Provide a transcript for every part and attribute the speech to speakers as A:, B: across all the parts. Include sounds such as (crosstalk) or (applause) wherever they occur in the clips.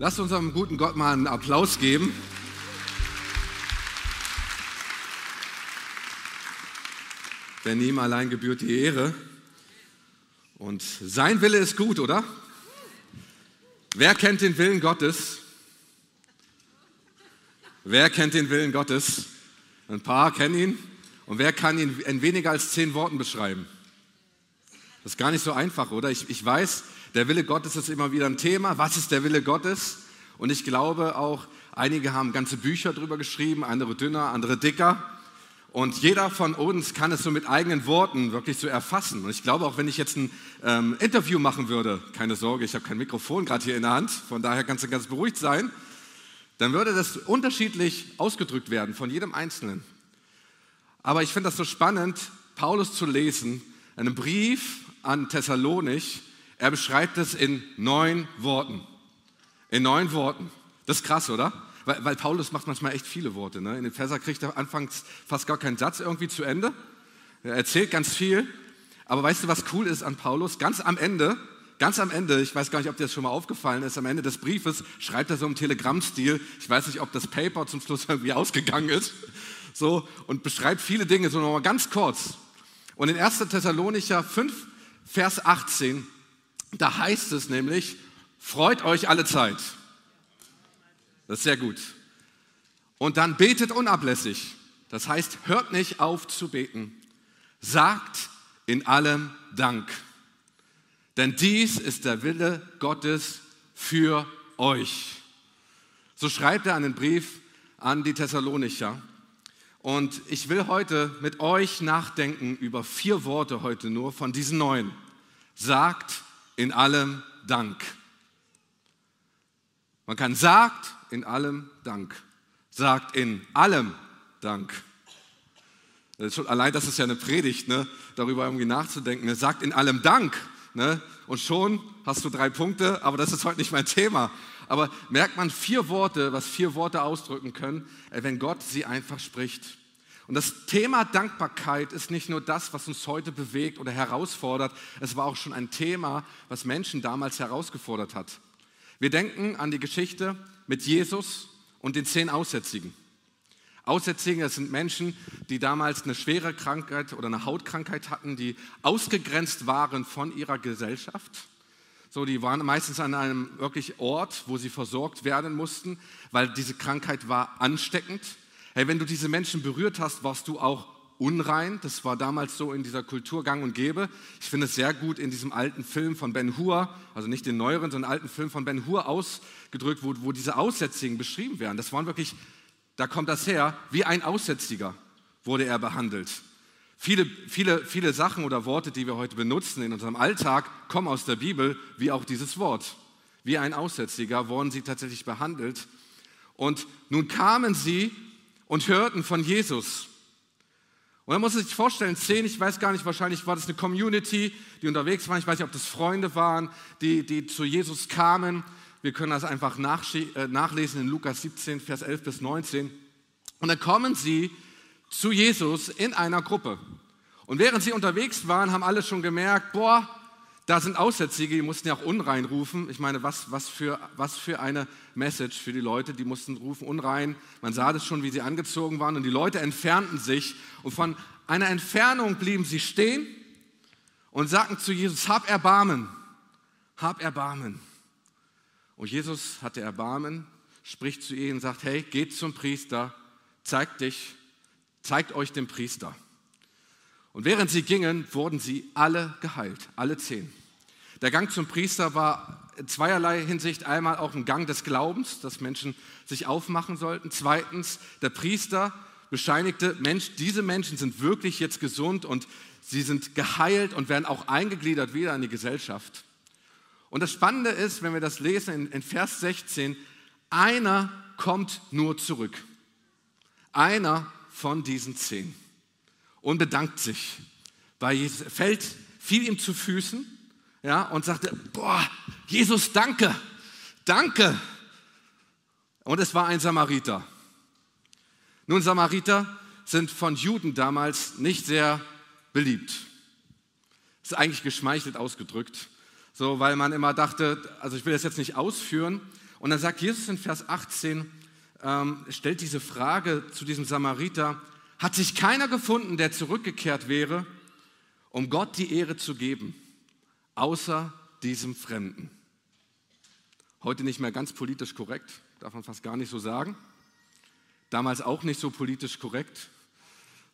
A: Lasst unserem guten Gott mal einen Applaus geben. Denn ihm allein gebührt die Ehre. Und sein Wille ist gut, oder? Wer kennt den Willen Gottes? Wer kennt den Willen Gottes? Ein paar kennen ihn. Und wer kann ihn in weniger als zehn Worten beschreiben? Das ist gar nicht so einfach, oder? Ich, ich weiß, der Wille Gottes ist immer wieder ein Thema. Was ist der Wille Gottes? Und ich glaube auch, einige haben ganze Bücher darüber geschrieben, andere dünner, andere dicker. Und jeder von uns kann es so mit eigenen Worten wirklich so erfassen. Und ich glaube auch, wenn ich jetzt ein ähm, Interview machen würde, keine Sorge, ich habe kein Mikrofon gerade hier in der Hand, von daher kannst du ganz beruhigt sein, dann würde das unterschiedlich ausgedrückt werden von jedem Einzelnen. Aber ich finde das so spannend, Paulus zu lesen, einen Brief an Thessalonich, er beschreibt es in neun Worten. In neun Worten. Das ist krass, oder? Weil, weil Paulus macht manchmal echt viele Worte. Ne? In den Verser kriegt er anfangs fast gar keinen Satz irgendwie zu Ende. Er erzählt ganz viel. Aber weißt du, was cool ist an Paulus? Ganz am Ende, ganz am Ende, ich weiß gar nicht, ob dir das schon mal aufgefallen ist, am Ende des Briefes schreibt er so im Telegram-Stil, ich weiß nicht, ob das Paper zum Schluss (laughs) irgendwie ausgegangen ist, so, und beschreibt viele Dinge, so nochmal ganz kurz. Und in 1. Thessalonicher 5, Vers 18 da heißt es nämlich, freut euch alle Zeit. Das ist sehr gut. Und dann betet unablässig. Das heißt, hört nicht auf zu beten. Sagt in allem Dank. Denn dies ist der Wille Gottes für euch. So schreibt er einen Brief an die Thessalonicher. Und ich will heute mit euch nachdenken über vier Worte heute nur von diesen neun. Sagt in allem Dank. Man kann sagt in allem Dank. Sagt in allem Dank. Das schon, allein das ist ja eine Predigt, ne? darüber irgendwie nachzudenken. Er sagt in allem Dank. Ne? Und schon hast du drei Punkte, aber das ist heute nicht mein Thema. Aber merkt man vier Worte, was vier Worte ausdrücken können, äh, wenn Gott sie einfach spricht. Und das Thema Dankbarkeit ist nicht nur das, was uns heute bewegt oder herausfordert, es war auch schon ein Thema, was Menschen damals herausgefordert hat. Wir denken an die Geschichte mit Jesus und den zehn Aussätzigen. Aussätzige, das sind Menschen, die damals eine schwere Krankheit oder eine Hautkrankheit hatten, die ausgegrenzt waren von ihrer Gesellschaft. So, die waren meistens an einem wirklich Ort, wo sie versorgt werden mussten, weil diese Krankheit war ansteckend. Hey, wenn du diese Menschen berührt hast, warst du auch unrein. Das war damals so in dieser Kultur gang und gäbe. Ich finde es sehr gut in diesem alten Film von Ben Hur, also nicht den neueren, sondern alten Film von Ben Hur ausgedrückt, wo, wo diese Aussätzigen beschrieben werden. Das waren wirklich, da kommt das her, wie ein Aussätziger wurde er behandelt. Viele, viele, viele Sachen oder Worte, die wir heute benutzen in unserem Alltag, kommen aus der Bibel, wie auch dieses Wort. Wie ein Aussätziger wurden sie tatsächlich behandelt. Und nun kamen sie und hörten von Jesus. Und dann muss man sich vorstellen, zehn, ich weiß gar nicht, wahrscheinlich war das eine Community, die unterwegs war. Ich weiß nicht, ob das Freunde waren, die, die zu Jesus kamen. Wir können das einfach äh, nachlesen in Lukas 17, Vers 11 bis 19. Und dann kommen sie zu Jesus in einer Gruppe. Und während sie unterwegs waren, haben alle schon gemerkt, boah, da sind Aussätzige, die mussten ja auch unrein rufen. Ich meine, was, was, für, was für eine Message für die Leute, die mussten rufen unrein. Man sah das schon, wie sie angezogen waren und die Leute entfernten sich und von einer Entfernung blieben sie stehen und sagten zu Jesus, hab Erbarmen, hab Erbarmen. Und Jesus hatte Erbarmen, spricht zu ihnen, sagt, hey, geht zum Priester, zeigt dich, zeigt euch den Priester. Und während sie gingen, wurden sie alle geheilt, alle zehn. Der Gang zum Priester war in zweierlei Hinsicht einmal auch ein Gang des Glaubens, dass Menschen sich aufmachen sollten. Zweitens, der Priester bescheinigte, Mensch, diese Menschen sind wirklich jetzt gesund und sie sind geheilt und werden auch eingegliedert wieder in die Gesellschaft. Und das Spannende ist, wenn wir das lesen in, in Vers 16, einer kommt nur zurück. Einer von diesen zehn und bedankt sich bei Jesus. Fällt, fiel ihm zu Füßen ja, und sagte, boah, Jesus, danke, danke. Und es war ein Samariter. Nun, Samariter sind von Juden damals nicht sehr beliebt. Das ist eigentlich geschmeichelt ausgedrückt. So, weil man immer dachte, also ich will das jetzt nicht ausführen. Und dann sagt Jesus in Vers 18, ähm, stellt diese Frage zu diesem Samariter, hat sich keiner gefunden, der zurückgekehrt wäre, um Gott die Ehre zu geben, außer diesem Fremden. Heute nicht mehr ganz politisch korrekt, darf man fast gar nicht so sagen. Damals auch nicht so politisch korrekt,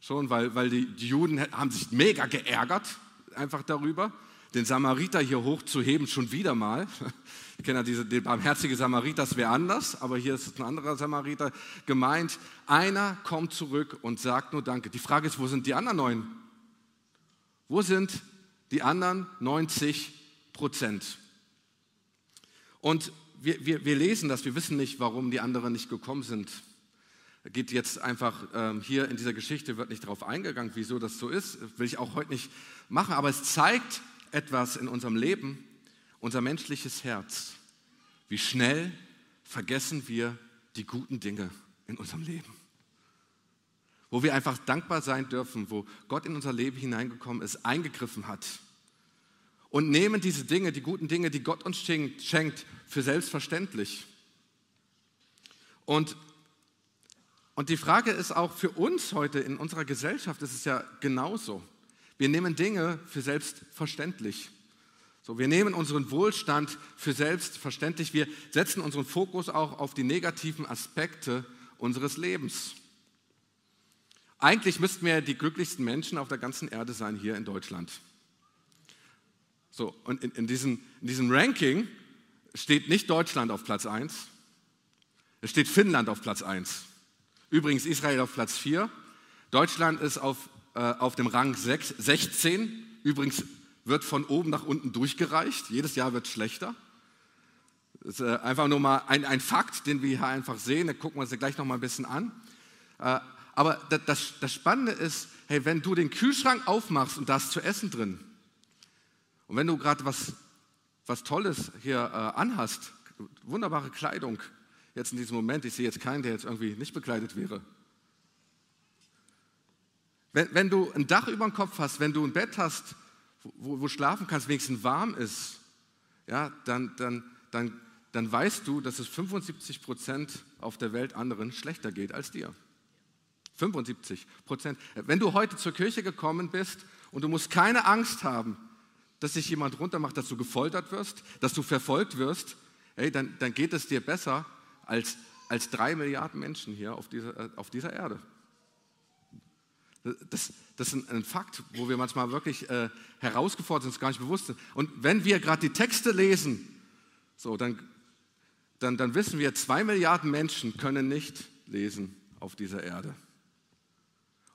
A: schon, weil, weil die, die Juden haben sich mega geärgert einfach darüber, den Samariter hier hochzuheben, schon wieder mal. (laughs) Ich kenne ja diese, den barmherzige Samariter, das wäre anders, aber hier ist ein anderer Samariter gemeint. Einer kommt zurück und sagt nur Danke. Die Frage ist, wo sind die anderen neun? Wo sind die anderen 90 Prozent? Und wir, wir, wir lesen das, wir wissen nicht, warum die anderen nicht gekommen sind. Geht jetzt einfach ähm, hier in dieser Geschichte, wird nicht darauf eingegangen, wieso das so ist, will ich auch heute nicht machen, aber es zeigt etwas in unserem Leben, unser menschliches Herz. Wie schnell vergessen wir die guten Dinge in unserem Leben. Wo wir einfach dankbar sein dürfen, wo Gott in unser Leben hineingekommen ist, eingegriffen hat. Und nehmen diese Dinge, die guten Dinge, die Gott uns schenkt, für selbstverständlich. Und, und die Frage ist auch für uns heute in unserer Gesellschaft, ist es ja genauso. Wir nehmen Dinge für selbstverständlich. So, wir nehmen unseren Wohlstand für selbstverständlich. Wir setzen unseren Fokus auch auf die negativen Aspekte unseres Lebens. Eigentlich müssten wir die glücklichsten Menschen auf der ganzen Erde sein hier in Deutschland. So, und in, in, diesem, in diesem Ranking steht nicht Deutschland auf Platz 1, es steht Finnland auf Platz 1. Übrigens Israel auf Platz 4. Deutschland ist auf, äh, auf dem Rang 6, 16. Übrigens wird von oben nach unten durchgereicht. Jedes Jahr wird schlechter. Das ist äh, einfach nur mal ein, ein Fakt, den wir hier einfach sehen. Da gucken wir uns gleich noch mal ein bisschen an. Äh, aber das, das Spannende ist, hey, wenn du den Kühlschrank aufmachst und da ist zu essen drin, und wenn du gerade was, was Tolles hier äh, anhast, wunderbare Kleidung, jetzt in diesem Moment, ich sehe jetzt keinen, der jetzt irgendwie nicht bekleidet wäre. Wenn, wenn du ein Dach über dem Kopf hast, wenn du ein Bett hast, wo, wo schlafen kannst, wenigstens warm ist, ja, dann, dann, dann, dann weißt du, dass es 75 Prozent auf der Welt anderen schlechter geht als dir. 75 Prozent. Wenn du heute zur Kirche gekommen bist und du musst keine Angst haben, dass sich jemand runtermacht, dass du gefoltert wirst, dass du verfolgt wirst, hey, dann, dann geht es dir besser als, als drei Milliarden Menschen hier auf dieser, äh, auf dieser Erde. Das, das ist ein, Fakt, wo wir manchmal wirklich äh, herausgefordert sind, gar nicht bewusst sind. Und wenn wir gerade die Texte lesen, so, dann, dann, dann wissen wir, zwei Milliarden Menschen können nicht lesen auf dieser Erde.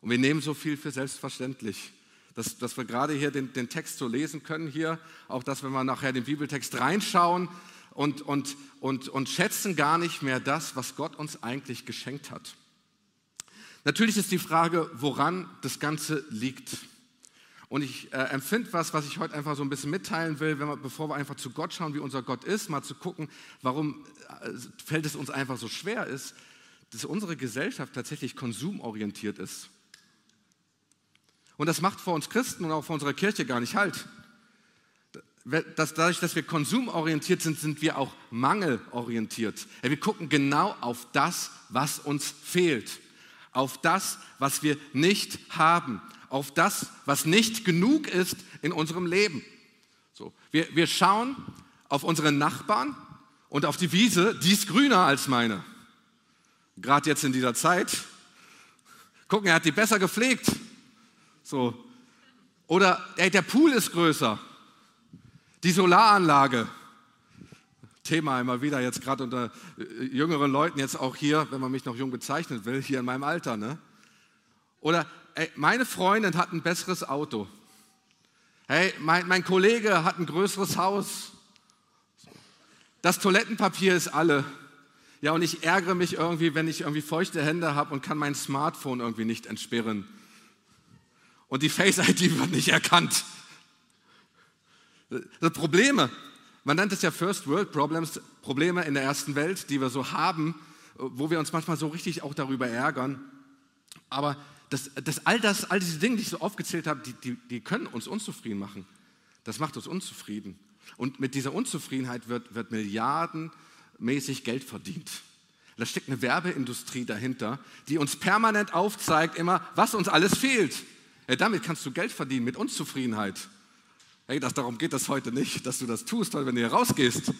A: Und wir nehmen so viel für selbstverständlich, dass, dass wir gerade hier den, den Text so lesen können hier, auch dass wenn wir nachher den Bibeltext reinschauen und, und, und, und schätzen gar nicht mehr das, was Gott uns eigentlich geschenkt hat. Natürlich ist die Frage, woran das Ganze liegt. Und ich äh, empfinde was, was ich heute einfach so ein bisschen mitteilen will, wir, bevor wir einfach zu Gott schauen, wie unser Gott ist, mal zu gucken, warum äh, fällt es uns einfach so schwer ist, dass unsere Gesellschaft tatsächlich konsumorientiert ist. Und das macht vor uns Christen und auch vor unserer Kirche gar nicht halt. Das, dadurch, dass wir konsumorientiert sind, sind wir auch mangelorientiert. Wir gucken genau auf das, was uns fehlt auf das, was wir nicht haben, auf das, was nicht genug ist in unserem Leben. So, wir, wir schauen auf unsere Nachbarn und auf die Wiese, die ist grüner als meine. Gerade jetzt in dieser Zeit. Gucken, er hat die besser gepflegt. So. Oder ey, der Pool ist größer. Die Solaranlage. Thema immer wieder, jetzt gerade unter äh, jüngeren Leuten, jetzt auch hier, wenn man mich noch jung bezeichnen will, hier in meinem Alter. Ne? Oder ey, meine Freundin hat ein besseres Auto. Hey, mein, mein Kollege hat ein größeres Haus. Das Toilettenpapier ist alle. Ja, und ich ärgere mich irgendwie, wenn ich irgendwie feuchte Hände habe und kann mein Smartphone irgendwie nicht entsperren. Und die Face-ID (laughs) wird nicht erkannt. Das Probleme. Man nennt es ja First World Problems, Probleme in der ersten Welt, die wir so haben, wo wir uns manchmal so richtig auch darüber ärgern. Aber das, das, all, das, all diese Dinge, die ich so aufgezählt habe, die, die, die können uns unzufrieden machen. Das macht uns unzufrieden. Und mit dieser Unzufriedenheit wird, wird milliardenmäßig Geld verdient. Da steckt eine Werbeindustrie dahinter, die uns permanent aufzeigt, immer, was uns alles fehlt. Ja, damit kannst du Geld verdienen, mit Unzufriedenheit. Hey, das, darum geht es heute nicht, dass du das tust, wenn du hier rausgehst.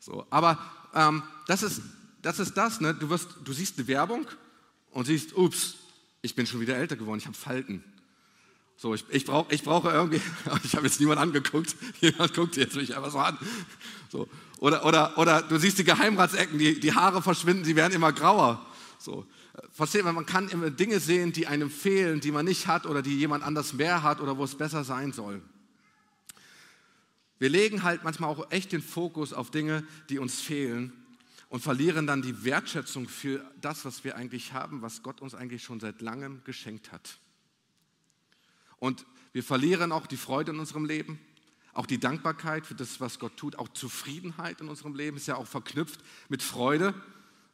A: So, aber ähm, das ist das, ist das ne? du, wirst, du siehst eine Werbung und siehst, ups, ich bin schon wieder älter geworden, ich habe Falten. So, ich, ich, brauch, ich brauche irgendwie, (laughs) ich habe jetzt niemand angeguckt, (laughs) jemand guckt jetzt mich einfach so an. So, oder, oder, oder du siehst die Geheimratsecken, die, die Haare verschwinden, sie werden immer grauer. So, versteht man, man kann immer Dinge sehen, die einem fehlen, die man nicht hat oder die jemand anders mehr hat oder wo es besser sein soll. Wir legen halt manchmal auch echt den Fokus auf Dinge, die uns fehlen und verlieren dann die Wertschätzung für das, was wir eigentlich haben, was Gott uns eigentlich schon seit langem geschenkt hat. Und wir verlieren auch die Freude in unserem Leben, auch die Dankbarkeit für das, was Gott tut, auch Zufriedenheit in unserem Leben ist ja auch verknüpft mit Freude.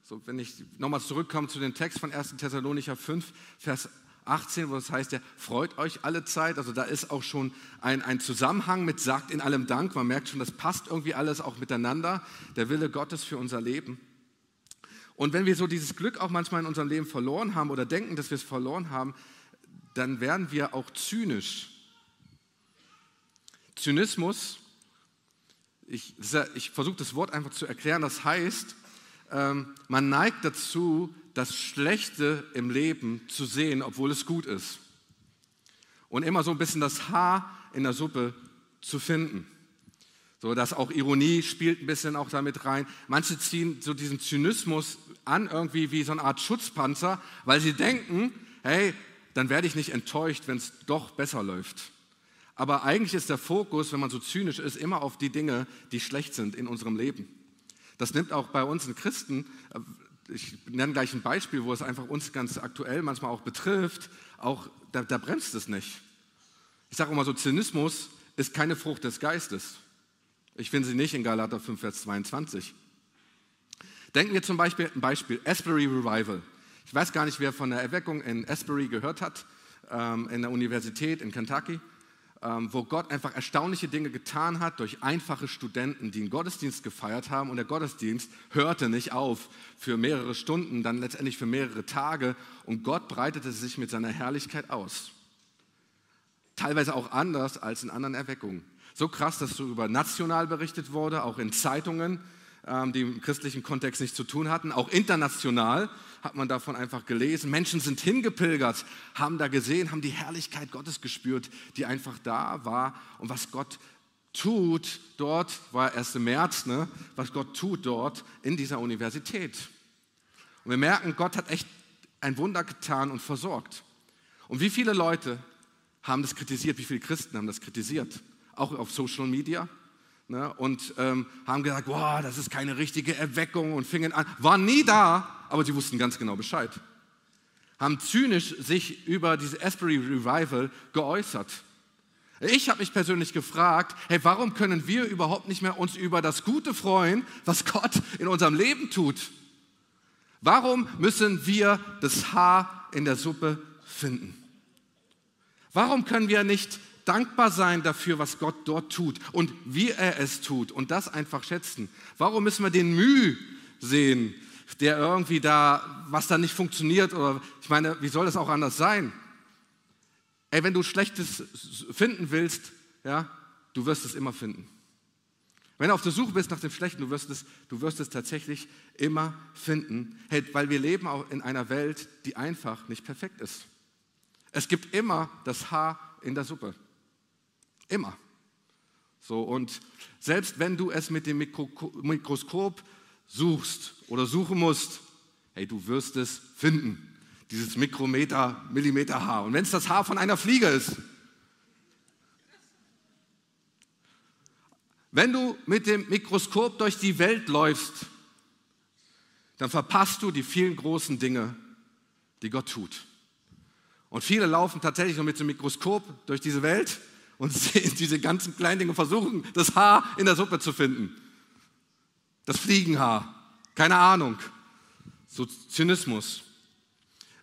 A: So, wenn ich nochmal zurückkomme zu dem Text von 1. Thessalonicher 5, Vers 18, wo es heißt ja, freut euch alle Zeit. Also da ist auch schon ein, ein Zusammenhang mit sagt in allem Dank. Man merkt schon, das passt irgendwie alles auch miteinander. Der Wille Gottes für unser Leben. Und wenn wir so dieses Glück auch manchmal in unserem Leben verloren haben oder denken, dass wir es verloren haben, dann werden wir auch zynisch. Zynismus, ich, ich versuche das Wort einfach zu erklären, das heißt, ähm, man neigt dazu, das Schlechte im Leben zu sehen, obwohl es gut ist. Und immer so ein bisschen das Haar in der Suppe zu finden. So, dass auch Ironie spielt ein bisschen auch damit rein. Manche ziehen so diesen Zynismus an, irgendwie wie so eine Art Schutzpanzer, weil sie denken, hey, dann werde ich nicht enttäuscht, wenn es doch besser läuft. Aber eigentlich ist der Fokus, wenn man so zynisch ist, immer auf die Dinge, die schlecht sind in unserem Leben. Das nimmt auch bei uns in Christen ich nenne gleich ein Beispiel, wo es einfach uns ganz aktuell manchmal auch betrifft, auch da, da bremst es nicht. Ich sage immer so, Zynismus ist keine Frucht des Geistes. Ich finde sie nicht in Galater 5, Vers 22. Denken wir zum Beispiel ein Beispiel, Asbury Revival. Ich weiß gar nicht, wer von der Erweckung in Asbury gehört hat, ähm, in der Universität in Kentucky. Ähm, wo Gott einfach erstaunliche Dinge getan hat durch einfache Studenten, die einen Gottesdienst gefeiert haben. Und der Gottesdienst hörte nicht auf für mehrere Stunden, dann letztendlich für mehrere Tage. Und Gott breitete sich mit seiner Herrlichkeit aus. Teilweise auch anders als in anderen Erweckungen. So krass, dass so über national berichtet wurde, auch in Zeitungen, die im christlichen Kontext nichts zu tun hatten, auch international hat man davon einfach gelesen. Menschen sind hingepilgert, haben da gesehen, haben die Herrlichkeit Gottes gespürt, die einfach da war. Und was Gott tut dort, war 1. März, ne? was Gott tut dort in dieser Universität. Und wir merken, Gott hat echt ein Wunder getan und versorgt. Und wie viele Leute haben das kritisiert, wie viele Christen haben das kritisiert? Auch auf Social Media, ne, und ähm, haben gesagt, wow, das ist keine richtige Erweckung und fingen an, waren nie da, aber sie wussten ganz genau Bescheid. Haben zynisch sich über diese Asbury Revival geäußert. Ich habe mich persönlich gefragt, hey, warum können wir überhaupt nicht mehr uns über das Gute freuen, was Gott in unserem Leben tut? Warum müssen wir das Haar in der Suppe finden? Warum können wir nicht dankbar sein dafür, was Gott dort tut und wie er es tut und das einfach schätzen. Warum müssen wir den Mühe sehen, der irgendwie da, was da nicht funktioniert oder ich meine, wie soll das auch anders sein? Ey, wenn du Schlechtes finden willst, ja, du wirst es immer finden. Wenn du auf der Suche bist nach dem Schlechten, du wirst es, du wirst es tatsächlich immer finden, hey, weil wir leben auch in einer Welt, die einfach nicht perfekt ist. Es gibt immer das Haar in der Suppe. Immer. So, und selbst wenn du es mit dem Mikro Mikroskop suchst oder suchen musst, hey, du wirst es finden. Dieses Mikrometer, Millimeter Haar. Und wenn es das Haar von einer Fliege ist, wenn du mit dem Mikroskop durch die Welt läufst, dann verpasst du die vielen großen Dinge, die Gott tut. Und viele laufen tatsächlich nur mit dem Mikroskop durch diese Welt und (laughs) sehen diese ganzen kleinen Dinge, versuchen das Haar in der Suppe zu finden. Das Fliegenhaar, keine Ahnung. So Zynismus.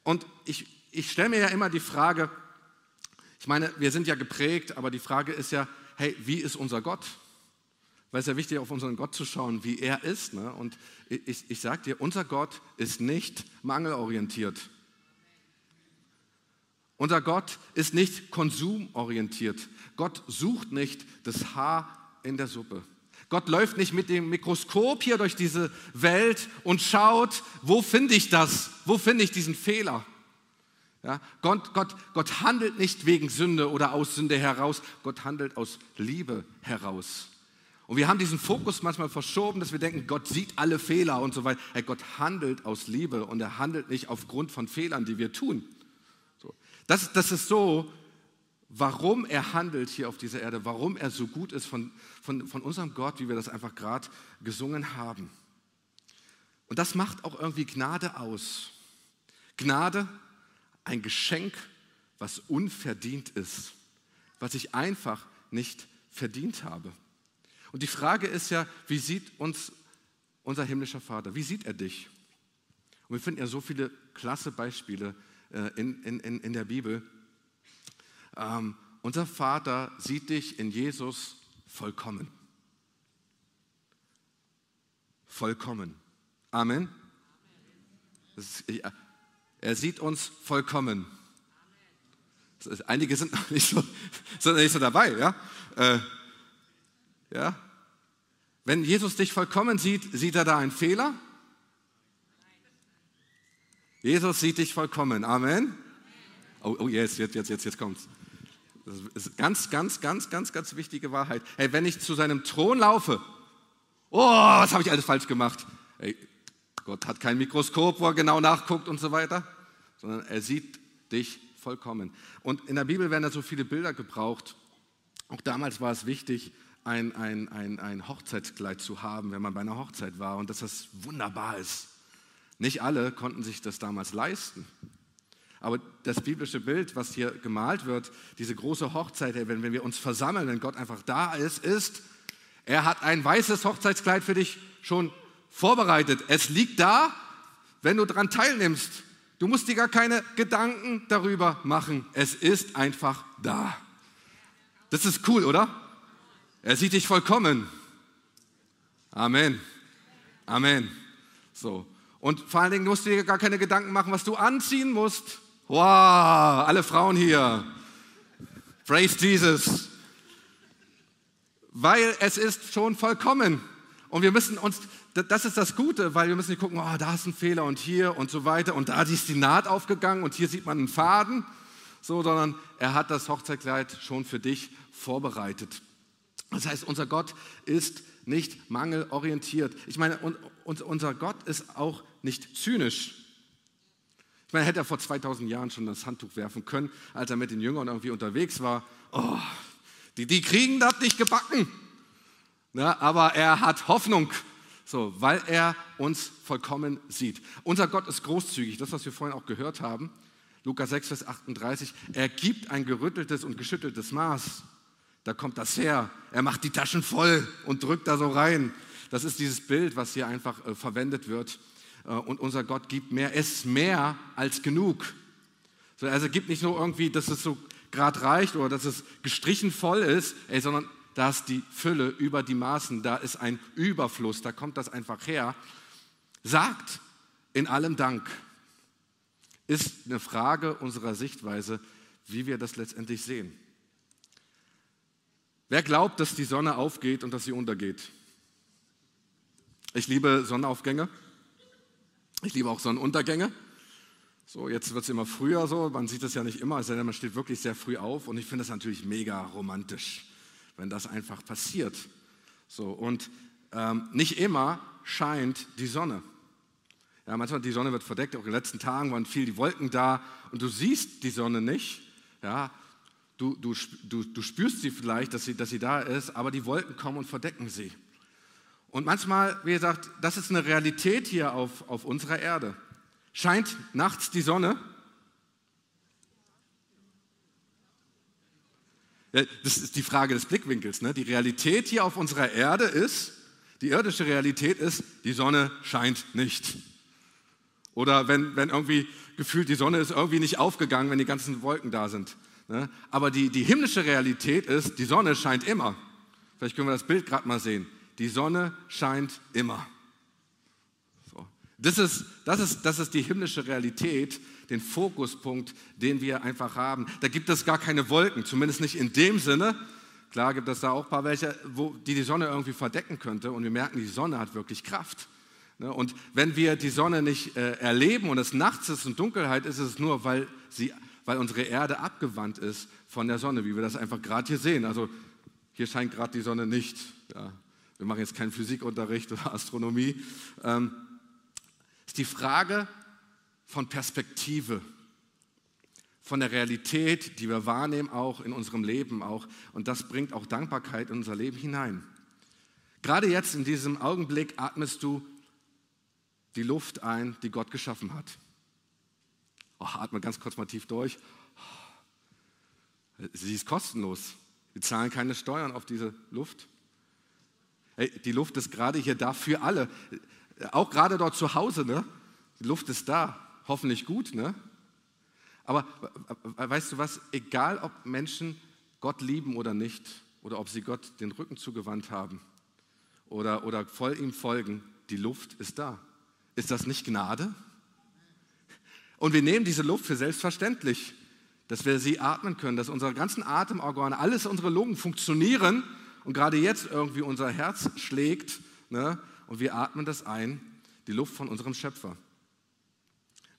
A: Und ich, ich stelle mir ja immer die Frage, ich meine, wir sind ja geprägt, aber die Frage ist ja, hey, wie ist unser Gott? Weil es ja wichtig ist, auf unseren Gott zu schauen, wie er ist. Ne? Und ich, ich sage dir, unser Gott ist nicht mangelorientiert. Unser Gott ist nicht konsumorientiert. Gott sucht nicht das Haar in der Suppe. Gott läuft nicht mit dem Mikroskop hier durch diese Welt und schaut, wo finde ich das? Wo finde ich diesen Fehler? Ja, Gott, Gott, Gott handelt nicht wegen Sünde oder aus Sünde heraus, Gott handelt aus Liebe heraus. Und wir haben diesen Fokus manchmal verschoben, dass wir denken, Gott sieht alle Fehler und so weiter. Hey, Gott handelt aus Liebe und er handelt nicht aufgrund von Fehlern, die wir tun. So. Das, das ist so, warum er handelt hier auf dieser Erde, warum er so gut ist von, von, von unserem Gott, wie wir das einfach gerade gesungen haben. Und das macht auch irgendwie Gnade aus. Gnade, ein Geschenk, was unverdient ist, was ich einfach nicht verdient habe. Und die Frage ist ja, wie sieht uns unser himmlischer Vater? Wie sieht er dich? Und wir finden ja so viele klasse Beispiele äh, in, in, in der Bibel. Ähm, unser Vater sieht dich in Jesus vollkommen. Vollkommen. Amen. Ist, er sieht uns vollkommen. Ist, einige sind noch nicht so, sind nicht so dabei, ja? Äh, ja? Wenn Jesus dich vollkommen sieht, sieht er da einen Fehler? Jesus sieht dich vollkommen. Amen. Oh, oh jetzt, jetzt, jetzt, jetzt, jetzt kommt's. Das ist ganz, ganz, ganz, ganz, ganz wichtige Wahrheit. Hey, wenn ich zu seinem Thron laufe, oh, was habe ich alles falsch gemacht? Hey, Gott hat kein Mikroskop, wo er genau nachguckt und so weiter, sondern er sieht dich vollkommen. Und in der Bibel werden da so viele Bilder gebraucht. Auch damals war es wichtig, ein, ein, ein, ein Hochzeitskleid zu haben, wenn man bei einer Hochzeit war und dass das wunderbar ist. Nicht alle konnten sich das damals leisten. Aber das biblische Bild, was hier gemalt wird, diese große Hochzeit, wenn, wenn wir uns versammeln, wenn Gott einfach da ist, ist, er hat ein weißes Hochzeitskleid für dich schon vorbereitet. Es liegt da, wenn du daran teilnimmst. Du musst dir gar keine Gedanken darüber machen. Es ist einfach da. Das ist cool, oder? Er sieht dich vollkommen. Amen. Amen. So. Und vor allen Dingen musst du dir gar keine Gedanken machen, was du anziehen musst. Wow, alle Frauen hier. Praise Jesus. Weil es ist schon vollkommen. Und wir müssen uns, das ist das Gute, weil wir müssen nicht gucken, oh, da ist ein Fehler und hier und so weiter und da ist die Naht aufgegangen und hier sieht man einen Faden. So, sondern er hat das Hochzeitkleid schon für dich vorbereitet. Das heißt, unser Gott ist nicht mangelorientiert. Ich meine, unser Gott ist auch nicht zynisch. Ich meine, hätte er vor 2000 Jahren schon das Handtuch werfen können, als er mit den Jüngern irgendwie unterwegs war. Oh, die, die kriegen das nicht gebacken. Ja, aber er hat Hoffnung, so, weil er uns vollkommen sieht. Unser Gott ist großzügig, das, was wir vorhin auch gehört haben. Lukas 6, Vers 38. Er gibt ein gerütteltes und geschütteltes Maß. Da kommt das her. Er macht die Taschen voll und drückt da so rein. Das ist dieses Bild, was hier einfach äh, verwendet wird. Äh, und unser Gott gibt mehr, ist mehr als genug. So, also gibt nicht nur irgendwie, dass es so gerade reicht oder dass es gestrichen voll ist, ey, sondern da ist die Fülle über die Maßen, da ist ein Überfluss, da kommt das einfach her. Sagt in allem Dank. Ist eine Frage unserer Sichtweise, wie wir das letztendlich sehen. Wer glaubt, dass die Sonne aufgeht und dass sie untergeht? Ich liebe Sonnenaufgänge. Ich liebe auch Sonnenuntergänge. So, jetzt wird es immer früher so. Man sieht es ja nicht immer, sondern man steht wirklich sehr früh auf. Und ich finde das natürlich mega romantisch, wenn das einfach passiert. So, und ähm, nicht immer scheint die Sonne. Ja, manchmal die Sonne wird verdeckt. Auch in den letzten Tagen waren viel die Wolken da und du siehst die Sonne nicht. Ja, Du, du, du, du spürst sie vielleicht, dass sie, dass sie da ist, aber die Wolken kommen und verdecken sie. Und manchmal, wie gesagt, das ist eine Realität hier auf, auf unserer Erde. Scheint nachts die Sonne? Das ist die Frage des Blickwinkels. Ne? Die Realität hier auf unserer Erde ist, die irdische Realität ist, die Sonne scheint nicht. Oder wenn, wenn irgendwie gefühlt, die Sonne ist irgendwie nicht aufgegangen, wenn die ganzen Wolken da sind. Ne? Aber die, die himmlische Realität ist, die Sonne scheint immer. Vielleicht können wir das Bild gerade mal sehen. Die Sonne scheint immer. So. Das, ist, das, ist, das ist die himmlische Realität, den Fokuspunkt, den wir einfach haben. Da gibt es gar keine Wolken, zumindest nicht in dem Sinne. Klar gibt es da auch ein paar welche, wo, die die Sonne irgendwie verdecken könnte und wir merken, die Sonne hat wirklich Kraft. Ne? Und wenn wir die Sonne nicht äh, erleben und es nachts ist und Dunkelheit, ist es nur, weil, sie, weil unsere Erde abgewandt ist von der Sonne, wie wir das einfach gerade hier sehen. Also hier scheint gerade die Sonne nicht. Ja. Wir machen jetzt keinen Physikunterricht oder Astronomie. Ähm, ist die Frage von Perspektive, von der Realität, die wir wahrnehmen, auch in unserem Leben auch. Und das bringt auch Dankbarkeit in unser Leben hinein. Gerade jetzt in diesem Augenblick atmest du die Luft ein, die Gott geschaffen hat. Oh, atme ganz kurz mal tief durch. Sie ist kostenlos. Wir zahlen keine Steuern auf diese Luft. Die Luft ist gerade hier da für alle. Auch gerade dort zu Hause. Ne? Die Luft ist da. Hoffentlich gut. Ne? Aber weißt du was? Egal, ob Menschen Gott lieben oder nicht, oder ob sie Gott den Rücken zugewandt haben oder, oder voll ihm folgen, die Luft ist da. Ist das nicht Gnade? Und wir nehmen diese Luft für selbstverständlich, dass wir sie atmen können, dass unsere ganzen Atemorgane, alles unsere Lungen funktionieren und gerade jetzt irgendwie unser Herz schlägt ne, und wir atmen das ein, die Luft von unserem Schöpfer.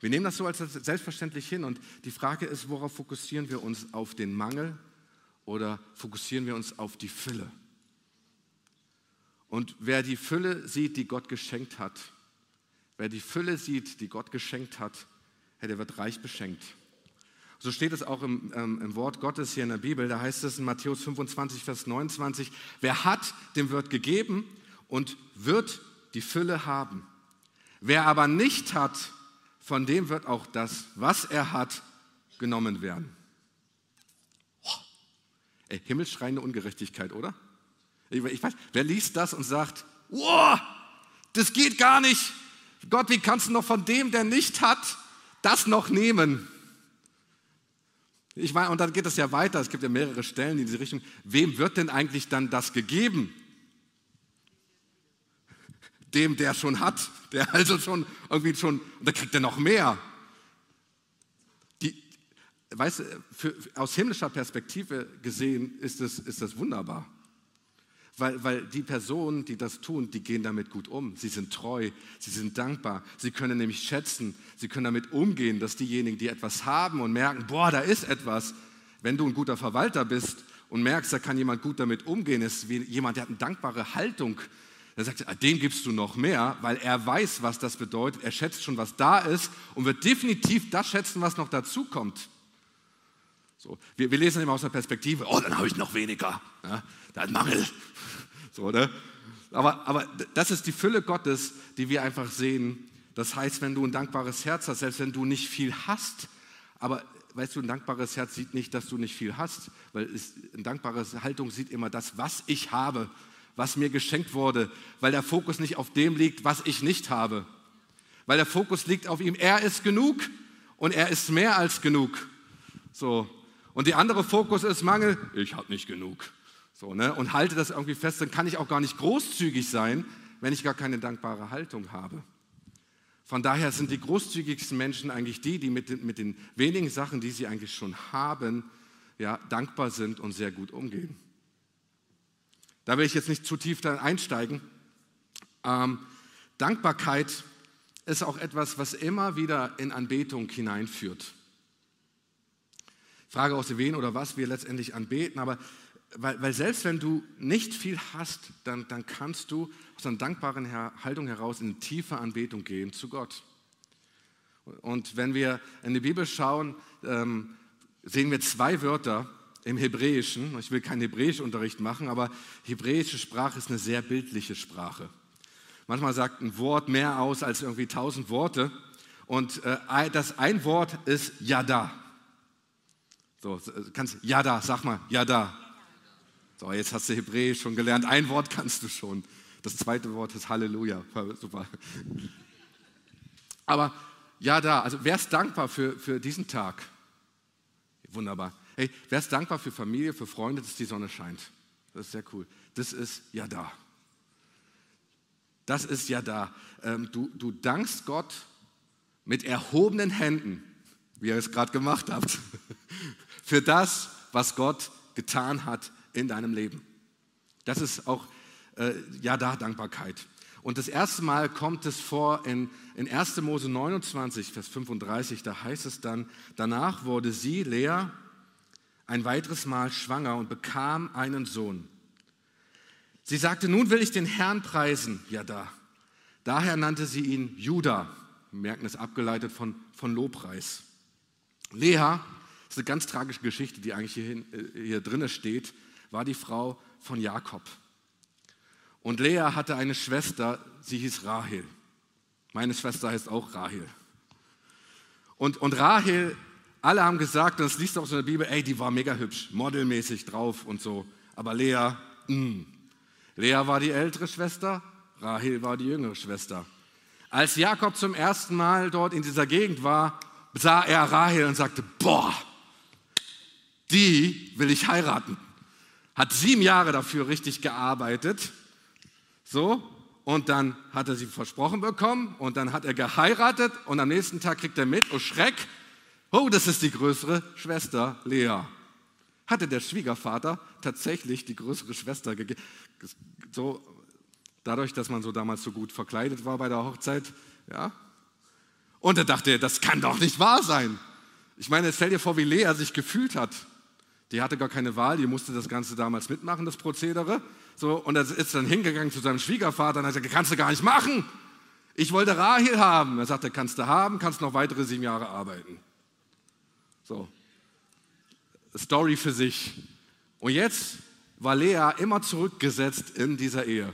A: Wir nehmen das so als selbstverständlich hin und die Frage ist, worauf fokussieren wir uns? Auf den Mangel oder fokussieren wir uns auf die Fülle? Und wer die Fülle sieht, die Gott geschenkt hat, Wer die Fülle sieht, die Gott geschenkt hat, der wird reich beschenkt. So steht es auch im, ähm, im, Wort Gottes hier in der Bibel. Da heißt es in Matthäus 25, Vers 29, wer hat, dem wird gegeben und wird die Fülle haben. Wer aber nicht hat, von dem wird auch das, was er hat, genommen werden. Oh, ey, himmelschreiende Ungerechtigkeit, oder? Ich, ich weiß, wer liest das und sagt, wow, das geht gar nicht. Gott, wie kannst du noch von dem, der nicht hat, das noch nehmen? Ich meine, und dann geht es ja weiter, es gibt ja mehrere Stellen in diese Richtung. Wem wird denn eigentlich dann das gegeben? Dem, der schon hat, der also schon irgendwie schon, und da kriegt er noch mehr. Die, weißt du, für, aus himmlischer Perspektive gesehen ist das, ist das wunderbar. Weil, weil die Personen, die das tun, die gehen damit gut um. Sie sind treu, sie sind dankbar. Sie können nämlich schätzen, sie können damit umgehen, dass diejenigen, die etwas haben und merken, boah, da ist etwas, wenn du ein guter Verwalter bist und merkst, da kann jemand gut damit umgehen, ist wie jemand, der hat eine dankbare Haltung. Er sagt, ah, dem gibst du noch mehr, weil er weiß, was das bedeutet. Er schätzt schon, was da ist und wird definitiv das schätzen, was noch dazu kommt. So, wir, wir lesen immer aus der Perspektive, oh, dann habe ich noch weniger. Ja, da hat Mangel. So, ne? aber, aber das ist die Fülle Gottes, die wir einfach sehen. Das heißt, wenn du ein dankbares Herz hast, selbst wenn du nicht viel hast, aber weißt du, ein dankbares Herz sieht nicht, dass du nicht viel hast, weil es, eine dankbare Haltung sieht immer das, was ich habe, was mir geschenkt wurde, weil der Fokus nicht auf dem liegt, was ich nicht habe, weil der Fokus liegt auf ihm. Er ist genug und er ist mehr als genug. So. Und die andere Fokus ist Mangel. Ich habe nicht genug. So, ne? Und halte das irgendwie fest, dann kann ich auch gar nicht großzügig sein, wenn ich gar keine dankbare Haltung habe. Von daher sind die großzügigsten Menschen eigentlich die, die mit den, mit den wenigen Sachen, die sie eigentlich schon haben, ja, dankbar sind und sehr gut umgehen. Da will ich jetzt nicht zu tief dann einsteigen. Ähm, Dankbarkeit ist auch etwas, was immer wieder in Anbetung hineinführt. Frage aus wen oder was wir letztendlich anbeten, aber weil, weil, selbst wenn du nicht viel hast, dann, dann kannst du aus einer dankbaren Haltung heraus in tiefe Anbetung gehen zu Gott. Und wenn wir in die Bibel schauen, ähm, sehen wir zwei Wörter im Hebräischen. Ich will keinen Hebräischunterricht machen, aber hebräische Sprache ist eine sehr bildliche Sprache. Manchmal sagt ein Wort mehr aus als irgendwie tausend Worte. Und äh, das ein Wort ist Yada. So, kannst Yada, sag mal, Yada. So, jetzt hast du Hebräisch schon gelernt. Ein Wort kannst du schon. Das zweite Wort ist Halleluja. Super. Aber ja, da, also wer ist dankbar für, für diesen Tag? Wunderbar. Hey, wer ist dankbar für Familie, für Freunde, dass die Sonne scheint? Das ist sehr cool. Das ist ja da. das ist ja da. Ähm, du, du dankst Gott mit erhobenen Händen, wie ihr es gerade gemacht habt, (laughs) für das, was Gott getan hat in deinem Leben. Das ist auch, äh, ja, da Dankbarkeit. Und das erste Mal kommt es vor in, in 1. Mose 29, Vers 35, da heißt es dann, danach wurde sie, Lea, ein weiteres Mal schwanger und bekam einen Sohn. Sie sagte, nun will ich den Herrn preisen, ja da. Daher nannte sie ihn Judah, wir merken es abgeleitet von, von Lobpreis. Lea, das ist eine ganz tragische Geschichte, die eigentlich hier, hier drinne steht, war die Frau von Jakob. Und Lea hatte eine Schwester, sie hieß Rahel. Meine Schwester heißt auch Rahel. Und, und Rahel, alle haben gesagt, und das liest auch so in der Bibel, ey, die war mega hübsch, modelmäßig drauf und so. Aber Lea, mh. Mm. Lea war die ältere Schwester, Rahel war die jüngere Schwester. Als Jakob zum ersten Mal dort in dieser Gegend war, sah er Rahel und sagte, boah, die will ich heiraten. Hat sieben Jahre dafür richtig gearbeitet so, und dann hat er sie versprochen bekommen und dann hat er geheiratet und am nächsten Tag kriegt er mit, oh Schreck, oh, das ist die größere Schwester Lea. Hatte der Schwiegervater tatsächlich die größere Schwester gegeben. So, dadurch, dass man so damals so gut verkleidet war bei der Hochzeit, ja. Und er dachte, das kann doch nicht wahr sein. Ich meine, stell dir vor, wie Lea sich gefühlt hat. Die hatte gar keine Wahl, die musste das Ganze damals mitmachen, das Prozedere. So, und er ist dann hingegangen zu seinem Schwiegervater und hat gesagt, kannst du gar nicht machen. Ich wollte Rahel haben. Er sagte, kannst du haben, kannst noch weitere sieben Jahre arbeiten. So, Story für sich. Und jetzt war Lea immer zurückgesetzt in dieser Ehe.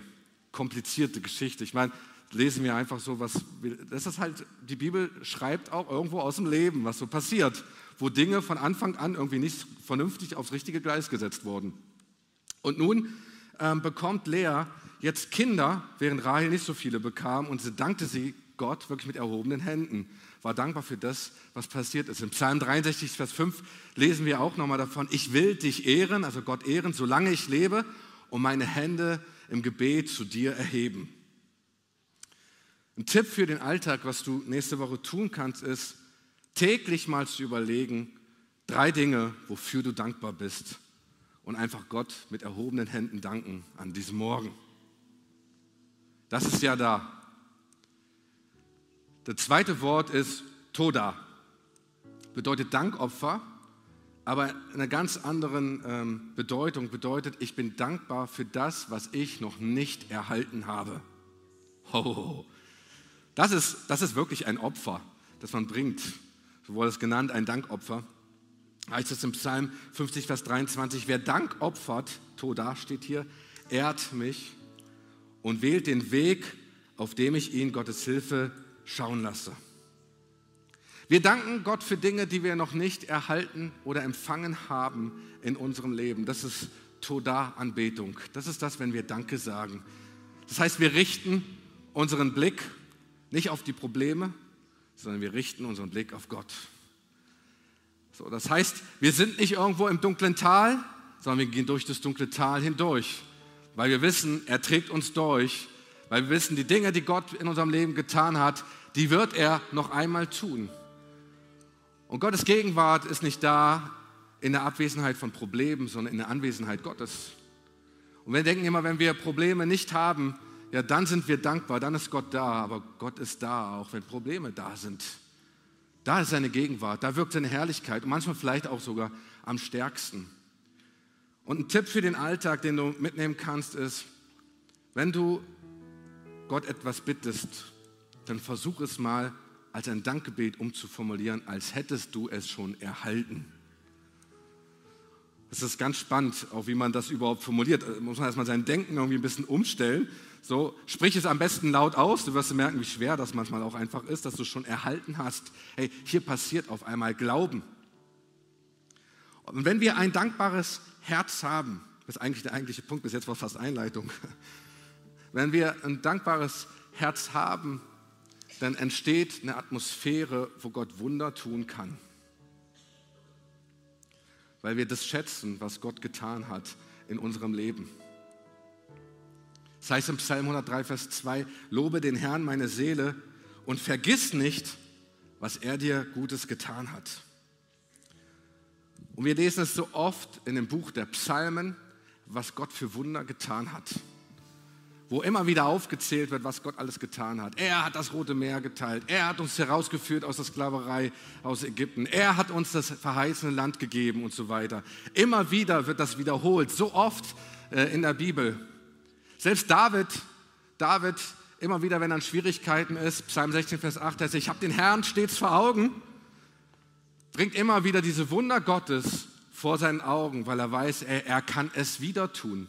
A: Komplizierte Geschichte. Ich meine, lesen wir einfach so, was, das ist halt, die Bibel schreibt auch irgendwo aus dem Leben, was so passiert, wo Dinge von Anfang an irgendwie nicht vernünftig aufs richtige Gleis gesetzt wurden. Und nun ähm, bekommt Lea jetzt Kinder, während Rahel nicht so viele bekam, und sie dankte sie Gott wirklich mit erhobenen Händen, war dankbar für das, was passiert ist. Im Psalm 63, Vers 5 lesen wir auch nochmal davon, ich will dich ehren, also Gott ehren, solange ich lebe und meine Hände im Gebet zu dir erheben. Ein Tipp für den Alltag, was du nächste Woche tun kannst, ist, täglich mal zu überlegen, drei Dinge, wofür du dankbar bist und einfach Gott mit erhobenen Händen danken an diesem Morgen. Das ist ja da. Das zweite Wort ist Toda. Bedeutet Dankopfer, aber in einer ganz anderen ähm, Bedeutung bedeutet, ich bin dankbar für das, was ich noch nicht erhalten habe. Oh, das, ist, das ist wirklich ein Opfer, das man bringt. So wurde es genannt, ein Dankopfer heißt es im Psalm 50, Vers 23, wer Dank opfert, Toda steht hier, ehrt mich und wählt den Weg, auf dem ich ihn Gottes Hilfe schauen lasse. Wir danken Gott für Dinge, die wir noch nicht erhalten oder empfangen haben in unserem Leben. Das ist Toda-Anbetung. Das ist das, wenn wir Danke sagen. Das heißt, wir richten unseren Blick nicht auf die Probleme, sondern wir richten unseren Blick auf Gott. So, das heißt, wir sind nicht irgendwo im dunklen Tal, sondern wir gehen durch das dunkle Tal hindurch, weil wir wissen, er trägt uns durch, weil wir wissen, die Dinge, die Gott in unserem Leben getan hat, die wird er noch einmal tun. Und Gottes Gegenwart ist nicht da in der Abwesenheit von Problemen, sondern in der Anwesenheit Gottes. Und wir denken immer, wenn wir Probleme nicht haben, ja, dann sind wir dankbar, dann ist Gott da, aber Gott ist da, auch wenn Probleme da sind. Da ist seine Gegenwart, da wirkt seine Herrlichkeit und manchmal vielleicht auch sogar am stärksten. Und ein Tipp für den Alltag, den du mitnehmen kannst, ist, wenn du Gott etwas bittest, dann versuch es mal als ein Dankgebet umzuformulieren, als hättest du es schon erhalten. Das ist ganz spannend, auch wie man das überhaupt formuliert. Da muss man erstmal sein Denken irgendwie ein bisschen umstellen so, sprich es am besten laut aus. Du wirst merken, wie schwer das manchmal auch einfach ist, dass du es schon erhalten hast. Hey, hier passiert auf einmal Glauben. Und wenn wir ein dankbares Herz haben, das ist eigentlich der eigentliche Punkt, bis jetzt war fast Einleitung. (laughs) Wenn wir ein dankbares Herz haben, dann entsteht eine Atmosphäre, wo Gott Wunder tun kann. Weil wir das schätzen, was Gott getan hat in unserem Leben. Das heißt im Psalm 103, Vers 2, lobe den Herrn meine Seele und vergiss nicht, was er dir Gutes getan hat. Und wir lesen es so oft in dem Buch der Psalmen, was Gott für Wunder getan hat. Wo immer wieder aufgezählt wird, was Gott alles getan hat. Er hat das Rote Meer geteilt. Er hat uns herausgeführt aus der Sklaverei aus Ägypten. Er hat uns das verheißene Land gegeben und so weiter. Immer wieder wird das wiederholt, so oft äh, in der Bibel. Selbst David, David, immer wieder, wenn er in Schwierigkeiten ist, Psalm 16, Vers 8, heißt, ich habe den Herrn stets vor Augen, bringt immer wieder diese Wunder Gottes vor seinen Augen, weil er weiß, er, er kann es wieder tun.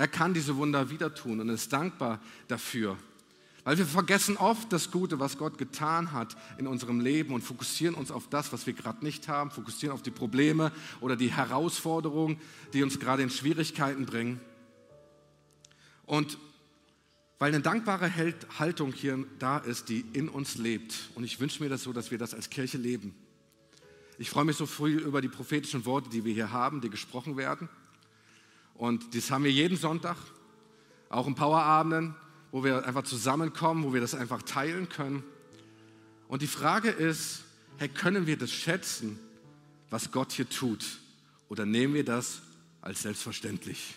A: Er kann diese Wunder wieder tun und ist dankbar dafür. Weil wir vergessen oft das Gute, was Gott getan hat in unserem Leben und fokussieren uns auf das, was wir gerade nicht haben, fokussieren auf die Probleme oder die Herausforderungen, die uns gerade in Schwierigkeiten bringen. Und weil eine dankbare Haltung hier da ist, die in uns lebt. Und ich wünsche mir das so, dass wir das als Kirche leben. Ich freue mich so früh über die prophetischen Worte, die wir hier haben, die gesprochen werden. Und das haben wir jeden Sonntag, auch in Powerabenden, wo wir einfach zusammenkommen, wo wir das einfach teilen können. Und die Frage ist, hey, können wir das schätzen, was Gott hier tut? Oder nehmen wir das als selbstverständlich?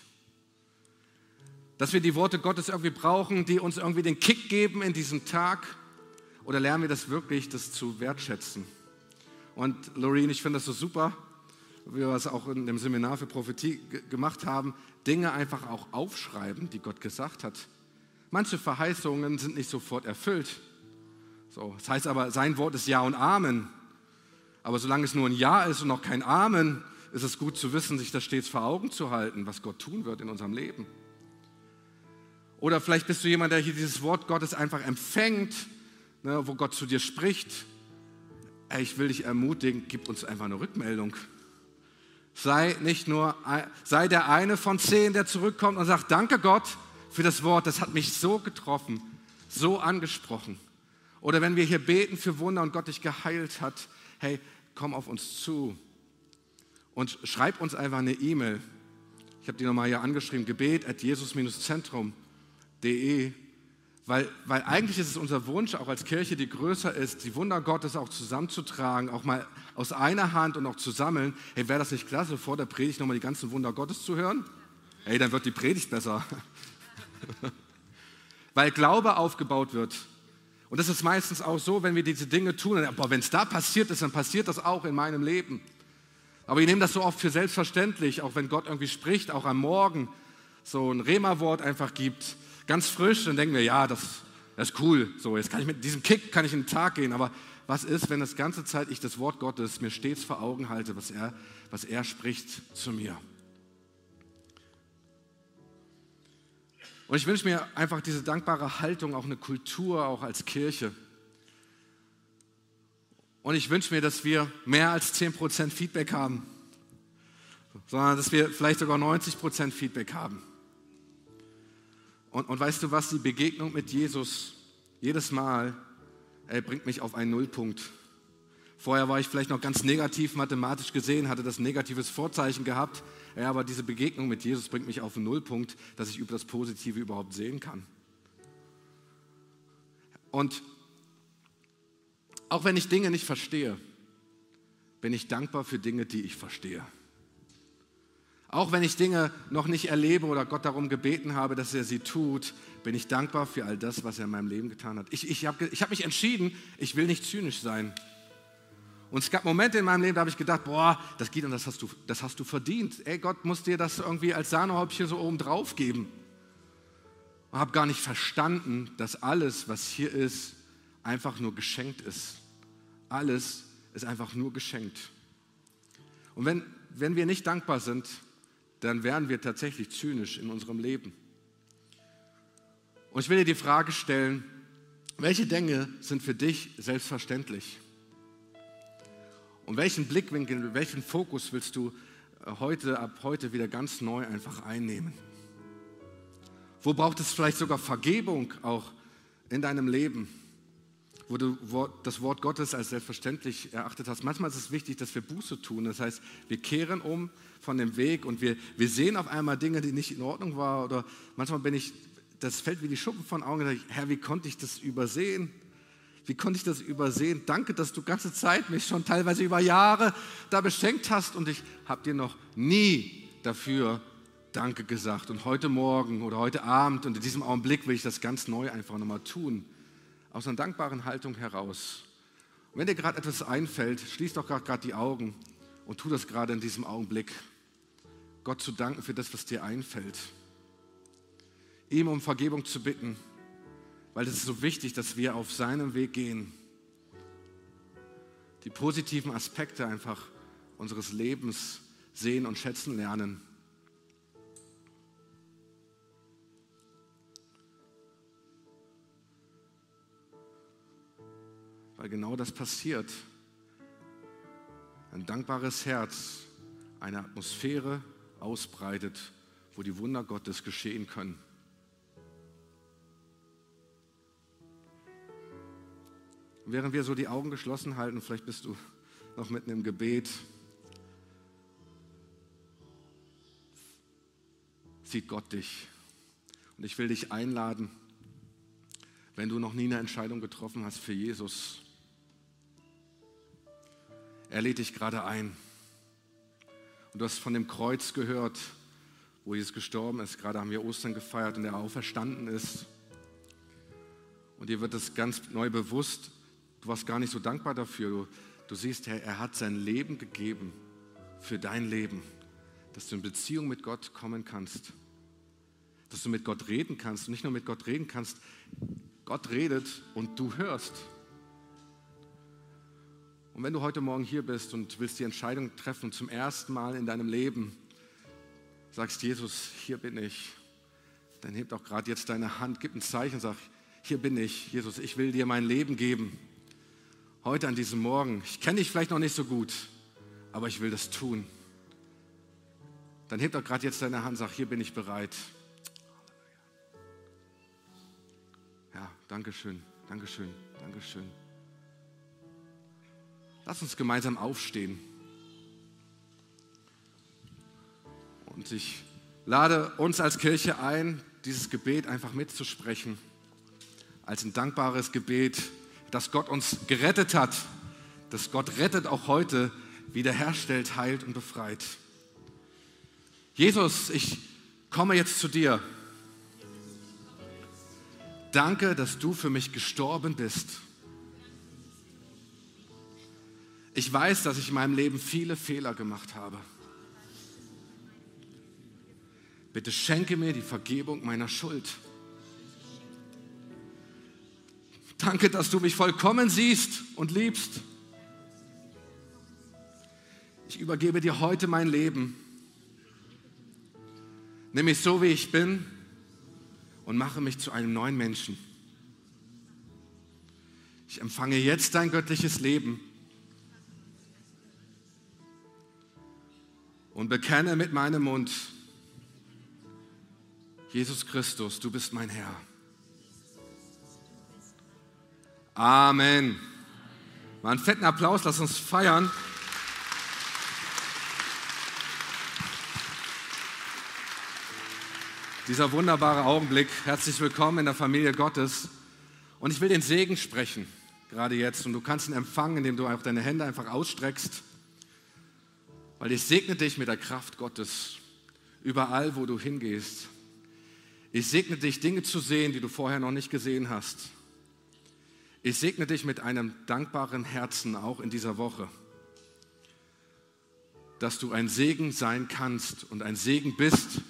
A: Dass wir die Worte Gottes irgendwie brauchen, die uns irgendwie den Kick geben in diesem Tag? Oder lernen wir das wirklich, das zu wertschätzen? Und Loreen, ich finde das so super, wir es auch in dem Seminar für Prophetie gemacht haben, Dinge einfach auch aufschreiben, die Gott gesagt hat. Manche Verheißungen sind nicht sofort erfüllt. So, das heißt aber, sein Wort ist Ja und Amen. Aber solange es nur ein Ja ist und noch kein Amen, ist es gut zu wissen, sich das stets vor Augen zu halten, was Gott tun wird in unserem Leben. Oder vielleicht bist du jemand, der hier dieses Wort Gottes einfach empfängt, ne, wo Gott zu dir spricht. Ich will dich ermutigen, gib uns einfach eine Rückmeldung. Sei nicht nur, sei der eine von zehn, der zurückkommt und sagt, danke Gott für das Wort, das hat mich so getroffen, so angesprochen. Oder wenn wir hier beten für Wunder und Gott dich geheilt hat, hey, komm auf uns zu und schreib uns einfach eine E-Mail. Ich habe die nochmal hier angeschrieben, gebet at jesus-zentrum de, weil, weil eigentlich ist es unser Wunsch, auch als Kirche, die größer ist, die Wunder Gottes auch zusammenzutragen, auch mal aus einer Hand und auch zu sammeln. Hey, wäre das nicht klasse, vor der Predigt nochmal die ganzen Wunder Gottes zu hören? Hey, dann wird die Predigt besser. (laughs) weil Glaube aufgebaut wird. Und das ist meistens auch so, wenn wir diese Dinge tun, wenn es da passiert ist, dann passiert das auch in meinem Leben. Aber ich nehme das so oft für selbstverständlich, auch wenn Gott irgendwie spricht, auch am Morgen so ein Rema-Wort einfach gibt, ganz frisch, dann denken wir, ja, das, das ist cool. So, jetzt kann ich mit diesem Kick kann ich in den Tag gehen. Aber was ist, wenn das ganze Zeit ich das Wort Gottes mir stets vor Augen halte, was er, was er spricht zu mir? Und ich wünsche mir einfach diese dankbare Haltung, auch eine Kultur, auch als Kirche. Und ich wünsche mir, dass wir mehr als 10% Feedback haben, sondern dass wir vielleicht sogar 90% Feedback haben. Und, und weißt du was, die Begegnung mit Jesus jedes Mal ey, bringt mich auf einen Nullpunkt. Vorher war ich vielleicht noch ganz negativ mathematisch gesehen, hatte das negatives Vorzeichen gehabt. Ja, aber diese Begegnung mit Jesus bringt mich auf einen Nullpunkt, dass ich über das Positive überhaupt sehen kann. Und auch wenn ich Dinge nicht verstehe, bin ich dankbar für Dinge, die ich verstehe. Auch wenn ich Dinge noch nicht erlebe oder Gott darum gebeten habe, dass er sie tut, bin ich dankbar für all das, was er in meinem Leben getan hat. Ich, ich habe ich hab mich entschieden, ich will nicht zynisch sein. Und es gab Momente in meinem Leben, da habe ich gedacht, boah, das geht und das hast du, das hast du verdient. Ey, Gott muss dir das irgendwie als Sahnehäubchen so oben drauf geben. Und habe gar nicht verstanden, dass alles, was hier ist, einfach nur geschenkt ist. Alles ist einfach nur geschenkt. Und wenn, wenn wir nicht dankbar sind, dann wären wir tatsächlich zynisch in unserem Leben. Und ich will dir die Frage stellen, welche Dinge sind für dich selbstverständlich? Und welchen Blickwinkel, welchen Fokus willst du äh, heute, ab heute wieder ganz neu einfach einnehmen? Wo braucht es vielleicht sogar Vergebung auch in deinem Leben? Wo du das Wort Gottes als selbstverständlich erachtet hast. Manchmal ist es wichtig, dass wir Buße tun. Das heißt, wir kehren um von dem Weg und wir, wir sehen auf einmal Dinge, die nicht in Ordnung waren. Oder manchmal bin ich das fällt wie die Schuppen von Augen. Herr, wie konnte ich das übersehen? Wie konnte ich das übersehen? Danke, dass du ganze Zeit mich schon teilweise über Jahre da beschenkt hast und ich habe dir noch nie dafür Danke gesagt. Und heute Morgen oder heute Abend und in diesem Augenblick will ich das ganz neu einfach nochmal tun. Aus einer dankbaren Haltung heraus. Und wenn dir gerade etwas einfällt, schließ doch gerade die Augen und tu das gerade in diesem Augenblick. Gott zu danken für das, was dir einfällt. Ihm um Vergebung zu bitten weil es ist so wichtig, dass wir auf seinem Weg gehen. Die positiven Aspekte einfach unseres Lebens sehen und schätzen lernen. Weil genau das passiert. Ein dankbares Herz eine Atmosphäre ausbreitet, wo die Wunder Gottes geschehen können. während wir so die Augen geschlossen halten, vielleicht bist du noch mitten im Gebet, sieht Gott dich. Und ich will dich einladen, wenn du noch nie eine Entscheidung getroffen hast für Jesus. Er lädt dich gerade ein. Und du hast von dem Kreuz gehört, wo Jesus gestorben ist. Gerade haben wir Ostern gefeiert und er auferstanden ist. Und dir wird es ganz neu bewusst, Du warst gar nicht so dankbar dafür. Du, du siehst, Herr, er hat sein Leben gegeben für dein Leben, dass du in Beziehung mit Gott kommen kannst, dass du mit Gott reden kannst und nicht nur mit Gott reden kannst, Gott redet und du hörst. Und wenn du heute Morgen hier bist und willst die Entscheidung treffen, zum ersten Mal in deinem Leben sagst, Jesus, hier bin ich, dann heb doch gerade jetzt deine Hand, gib ein Zeichen, sag, hier bin ich, Jesus, ich will dir mein Leben geben heute an diesem Morgen, ich kenne dich vielleicht noch nicht so gut, aber ich will das tun. Dann heb doch gerade jetzt deine Hand sag, hier bin ich bereit. Ja, danke schön, danke schön, danke schön. Lass uns gemeinsam aufstehen. Und ich lade uns als Kirche ein, dieses Gebet einfach mitzusprechen, als ein dankbares Gebet dass Gott uns gerettet hat, dass Gott rettet auch heute, wiederherstellt, heilt und befreit. Jesus, ich komme jetzt zu dir. Danke, dass du für mich gestorben bist. Ich weiß, dass ich in meinem Leben viele Fehler gemacht habe. Bitte schenke mir die Vergebung meiner Schuld. Danke, dass du mich vollkommen siehst und liebst. Ich übergebe dir heute mein Leben. Nimm mich so, wie ich bin und mache mich zu einem neuen Menschen. Ich empfange jetzt dein göttliches Leben und bekenne mit meinem Mund, Jesus Christus, du bist mein Herr. Amen. Mal einen fetten Applaus, lass uns feiern. Dieser wunderbare Augenblick. Herzlich willkommen in der Familie Gottes. Und ich will den Segen sprechen, gerade jetzt. Und du kannst ihn empfangen, indem du auch deine Hände einfach ausstreckst. Weil ich segne dich mit der Kraft Gottes überall, wo du hingehst. Ich segne dich, Dinge zu sehen, die du vorher noch nicht gesehen hast. Ich segne dich mit einem dankbaren Herzen auch in dieser Woche, dass du ein Segen sein kannst und ein Segen bist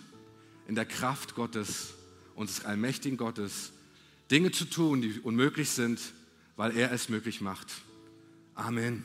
A: in der Kraft Gottes, unseres allmächtigen Gottes, Dinge zu tun, die unmöglich sind, weil er es möglich macht. Amen.